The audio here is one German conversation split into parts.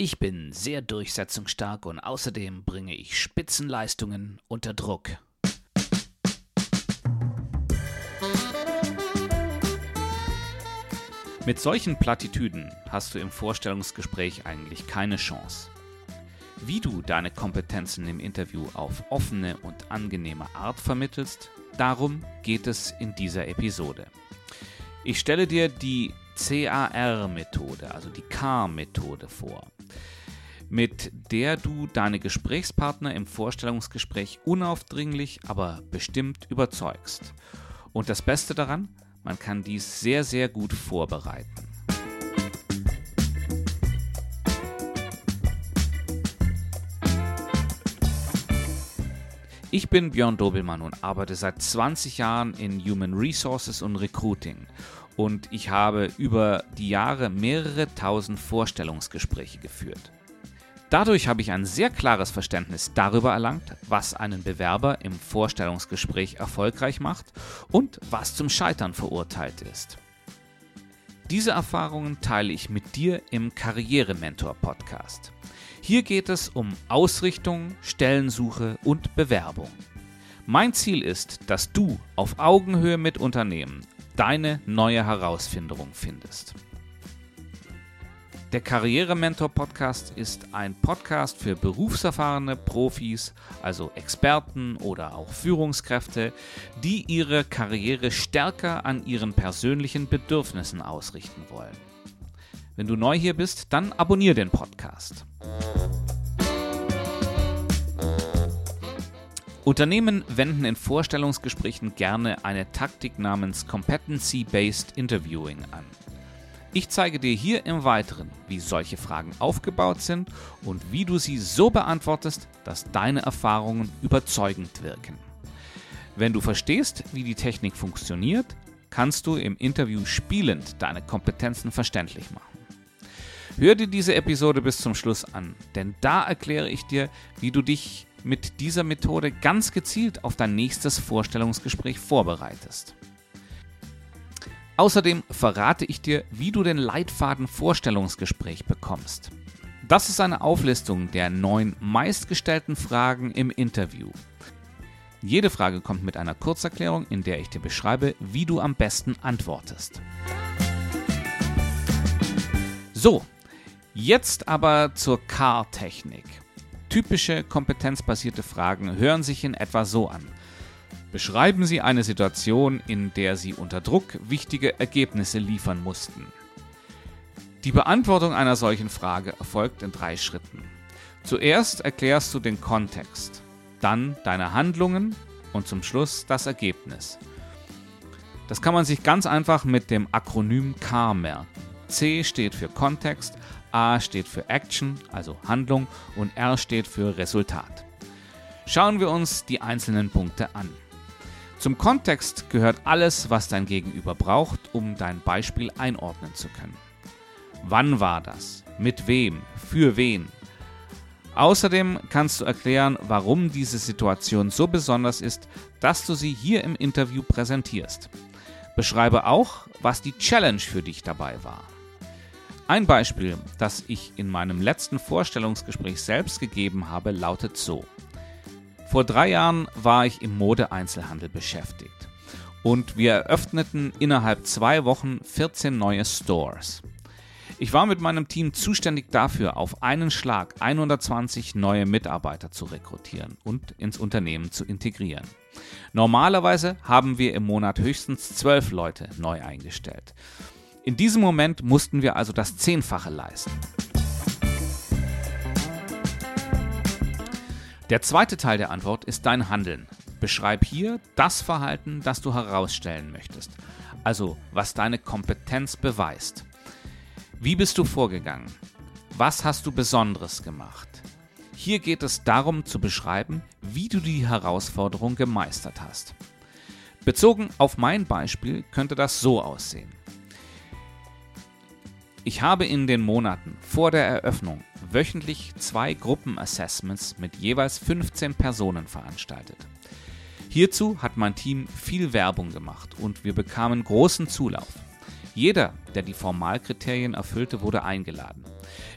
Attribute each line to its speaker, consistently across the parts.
Speaker 1: Ich bin sehr durchsetzungsstark und außerdem bringe ich Spitzenleistungen unter Druck. Mit solchen Plattitüden hast du im Vorstellungsgespräch eigentlich keine Chance. Wie du deine Kompetenzen im Interview auf offene und angenehme Art vermittelst, darum geht es in dieser Episode. Ich stelle dir die CAR-Methode, also die CAR-Methode vor, mit der du deine Gesprächspartner im Vorstellungsgespräch unaufdringlich, aber bestimmt überzeugst. Und das Beste daran, man kann dies sehr, sehr gut vorbereiten. Ich bin Björn Dobelmann und arbeite seit 20 Jahren in Human Resources und Recruiting. Und ich habe über die Jahre mehrere tausend Vorstellungsgespräche geführt. Dadurch habe ich ein sehr klares Verständnis darüber erlangt, was einen Bewerber im Vorstellungsgespräch erfolgreich macht und was zum Scheitern verurteilt ist. Diese Erfahrungen teile ich mit dir im Karrierementor Podcast. Hier geht es um Ausrichtung, Stellensuche und Bewerbung. Mein Ziel ist, dass du auf Augenhöhe mit Unternehmen deine neue Herausforderung findest. Der Karrierementor Podcast ist ein Podcast für berufserfahrene Profis, also Experten oder auch Führungskräfte, die ihre Karriere stärker an ihren persönlichen Bedürfnissen ausrichten wollen. Wenn du neu hier bist, dann abonniere den Podcast. Unternehmen wenden in Vorstellungsgesprächen gerne eine Taktik namens Competency-Based Interviewing an. Ich zeige dir hier im Weiteren, wie solche Fragen aufgebaut sind und wie du sie so beantwortest, dass deine Erfahrungen überzeugend wirken. Wenn du verstehst, wie die Technik funktioniert, kannst du im Interview spielend deine Kompetenzen verständlich machen. Hör dir diese Episode bis zum Schluss an, denn da erkläre ich dir, wie du dich mit dieser Methode ganz gezielt auf dein nächstes Vorstellungsgespräch vorbereitest. Außerdem verrate ich dir, wie du den Leitfaden Vorstellungsgespräch bekommst. Das ist eine Auflistung der neun meistgestellten Fragen im Interview. Jede Frage kommt mit einer Kurzerklärung, in der ich dir beschreibe, wie du am besten antwortest. So, jetzt aber zur Car-Technik. Typische kompetenzbasierte Fragen hören sich in etwa so an. Beschreiben Sie eine Situation, in der Sie unter Druck wichtige Ergebnisse liefern mussten. Die Beantwortung einer solchen Frage erfolgt in drei Schritten. Zuerst erklärst du den Kontext, dann deine Handlungen und zum Schluss das Ergebnis. Das kann man sich ganz einfach mit dem Akronym CAR merken. C steht für Kontext, A steht für Action, also Handlung, und R steht für Resultat. Schauen wir uns die einzelnen Punkte an. Zum Kontext gehört alles, was dein Gegenüber braucht, um dein Beispiel einordnen zu können. Wann war das? Mit wem? Für wen? Außerdem kannst du erklären, warum diese Situation so besonders ist, dass du sie hier im Interview präsentierst. Beschreibe auch, was die Challenge für dich dabei war. Ein Beispiel, das ich in meinem letzten Vorstellungsgespräch selbst gegeben habe, lautet so. Vor drei Jahren war ich im Modeeinzelhandel beschäftigt und wir eröffneten innerhalb zwei Wochen 14 neue Stores. Ich war mit meinem Team zuständig dafür, auf einen Schlag 120 neue Mitarbeiter zu rekrutieren und ins Unternehmen zu integrieren. Normalerweise haben wir im Monat höchstens zwölf Leute neu eingestellt. In diesem Moment mussten wir also das Zehnfache leisten. Der zweite Teil der Antwort ist dein Handeln. Beschreib hier das Verhalten, das du herausstellen möchtest, also was deine Kompetenz beweist. Wie bist du vorgegangen? Was hast du Besonderes gemacht? Hier geht es darum zu beschreiben, wie du die Herausforderung gemeistert hast. Bezogen auf mein Beispiel könnte das so aussehen. Ich habe in den Monaten vor der Eröffnung wöchentlich zwei Gruppenassessments mit jeweils 15 Personen veranstaltet. Hierzu hat mein Team viel Werbung gemacht und wir bekamen großen Zulauf. Jeder, der die Formalkriterien erfüllte, wurde eingeladen.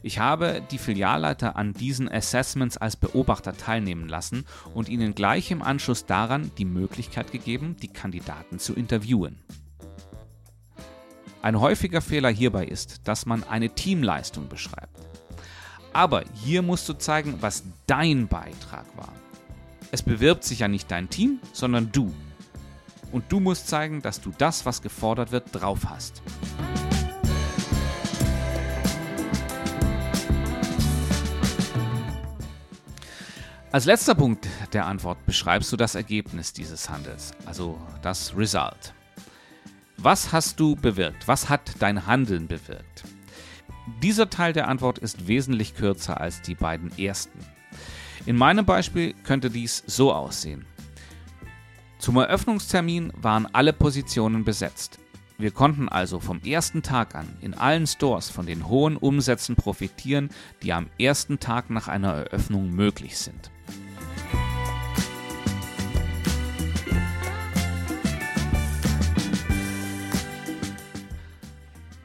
Speaker 1: Ich habe die Filialleiter an diesen Assessments als Beobachter teilnehmen lassen und ihnen gleich im Anschluss daran die Möglichkeit gegeben, die Kandidaten zu interviewen. Ein häufiger Fehler hierbei ist, dass man eine Teamleistung beschreibt. Aber hier musst du zeigen, was dein Beitrag war. Es bewirbt sich ja nicht dein Team, sondern du. Und du musst zeigen, dass du das, was gefordert wird, drauf hast. Als letzter Punkt der Antwort beschreibst du das Ergebnis dieses Handels, also das Result. Was hast du bewirkt? Was hat dein Handeln bewirkt? Dieser Teil der Antwort ist wesentlich kürzer als die beiden ersten. In meinem Beispiel könnte dies so aussehen. Zum Eröffnungstermin waren alle Positionen besetzt. Wir konnten also vom ersten Tag an in allen Stores von den hohen Umsätzen profitieren, die am ersten Tag nach einer Eröffnung möglich sind.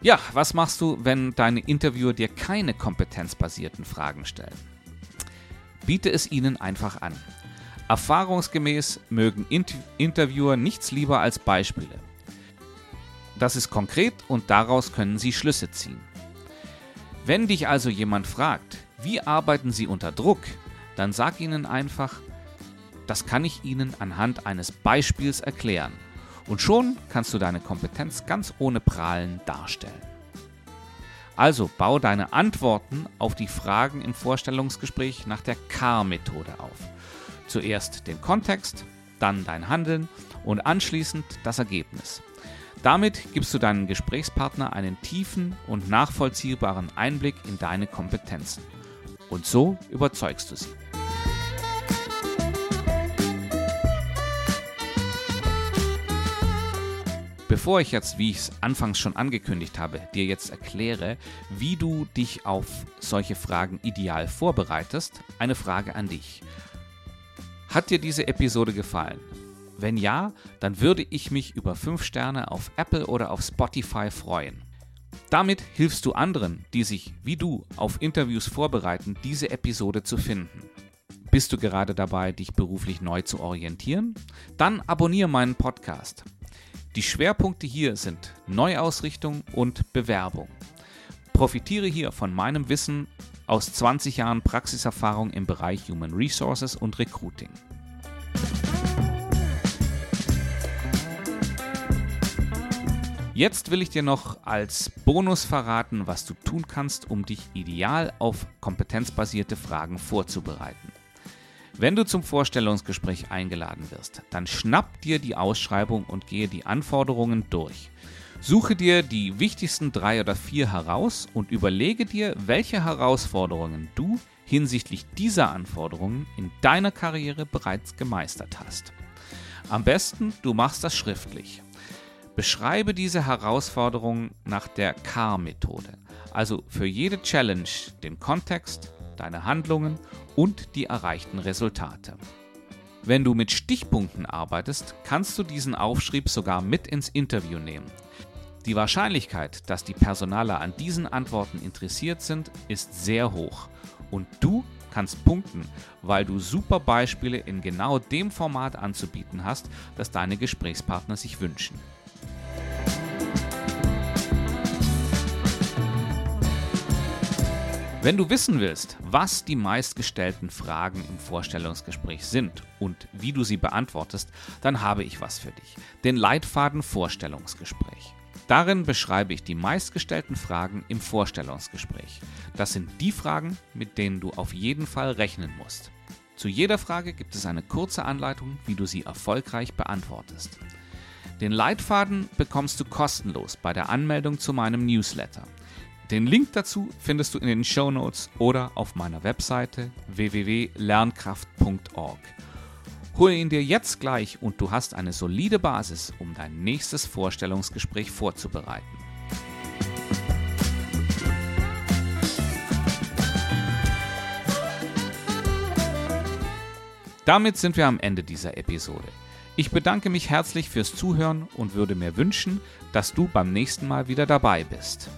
Speaker 1: Ja, was machst du, wenn deine Interviewer dir keine kompetenzbasierten Fragen stellen? Biete es ihnen einfach an. Erfahrungsgemäß mögen Interviewer nichts lieber als Beispiele. Das ist konkret und daraus können sie Schlüsse ziehen. Wenn dich also jemand fragt, wie arbeiten Sie unter Druck, dann sag ihnen einfach, das kann ich Ihnen anhand eines Beispiels erklären. Und schon kannst du deine Kompetenz ganz ohne Prahlen darstellen. Also bau deine Antworten auf die Fragen im Vorstellungsgespräch nach der CAR-Methode auf. Zuerst den Kontext, dann dein Handeln und anschließend das Ergebnis. Damit gibst du deinem Gesprächspartner einen tiefen und nachvollziehbaren Einblick in deine Kompetenzen. Und so überzeugst du sie. Bevor ich jetzt, wie ich es anfangs schon angekündigt habe, dir jetzt erkläre, wie du dich auf solche Fragen ideal vorbereitest, eine Frage an dich. Hat dir diese Episode gefallen? Wenn ja, dann würde ich mich über 5 Sterne auf Apple oder auf Spotify freuen. Damit hilfst du anderen, die sich wie du auf Interviews vorbereiten, diese Episode zu finden. Bist du gerade dabei, dich beruflich neu zu orientieren? Dann abonniere meinen Podcast. Die Schwerpunkte hier sind Neuausrichtung und Bewerbung. Profitiere hier von meinem Wissen aus 20 Jahren Praxiserfahrung im Bereich Human Resources und Recruiting. Jetzt will ich dir noch als Bonus verraten, was du tun kannst, um dich ideal auf kompetenzbasierte Fragen vorzubereiten. Wenn du zum Vorstellungsgespräch eingeladen wirst, dann schnapp dir die Ausschreibung und gehe die Anforderungen durch. Suche dir die wichtigsten drei oder vier heraus und überlege dir, welche Herausforderungen du hinsichtlich dieser Anforderungen in deiner Karriere bereits gemeistert hast. Am besten, du machst das schriftlich. Beschreibe diese Herausforderungen nach der CAR-Methode, also für jede Challenge den Kontext, deine Handlungen und die erreichten Resultate. Wenn du mit Stichpunkten arbeitest, kannst du diesen Aufschrieb sogar mit ins Interview nehmen. Die Wahrscheinlichkeit, dass die Personaler an diesen Antworten interessiert sind, ist sehr hoch. Und du kannst punkten, weil du super Beispiele in genau dem Format anzubieten hast, das deine Gesprächspartner sich wünschen. Wenn du wissen willst, was die meistgestellten Fragen im Vorstellungsgespräch sind und wie du sie beantwortest, dann habe ich was für dich. Den Leitfaden Vorstellungsgespräch. Darin beschreibe ich die meistgestellten Fragen im Vorstellungsgespräch. Das sind die Fragen, mit denen du auf jeden Fall rechnen musst. Zu jeder Frage gibt es eine kurze Anleitung, wie du sie erfolgreich beantwortest. Den Leitfaden bekommst du kostenlos bei der Anmeldung zu meinem Newsletter. Den Link dazu findest du in den Show Notes oder auf meiner Webseite www.lernkraft.org. Hole ihn dir jetzt gleich und du hast eine solide Basis, um dein nächstes Vorstellungsgespräch vorzubereiten. Damit sind wir am Ende dieser Episode. Ich bedanke mich herzlich fürs Zuhören und würde mir wünschen, dass du beim nächsten Mal wieder dabei bist.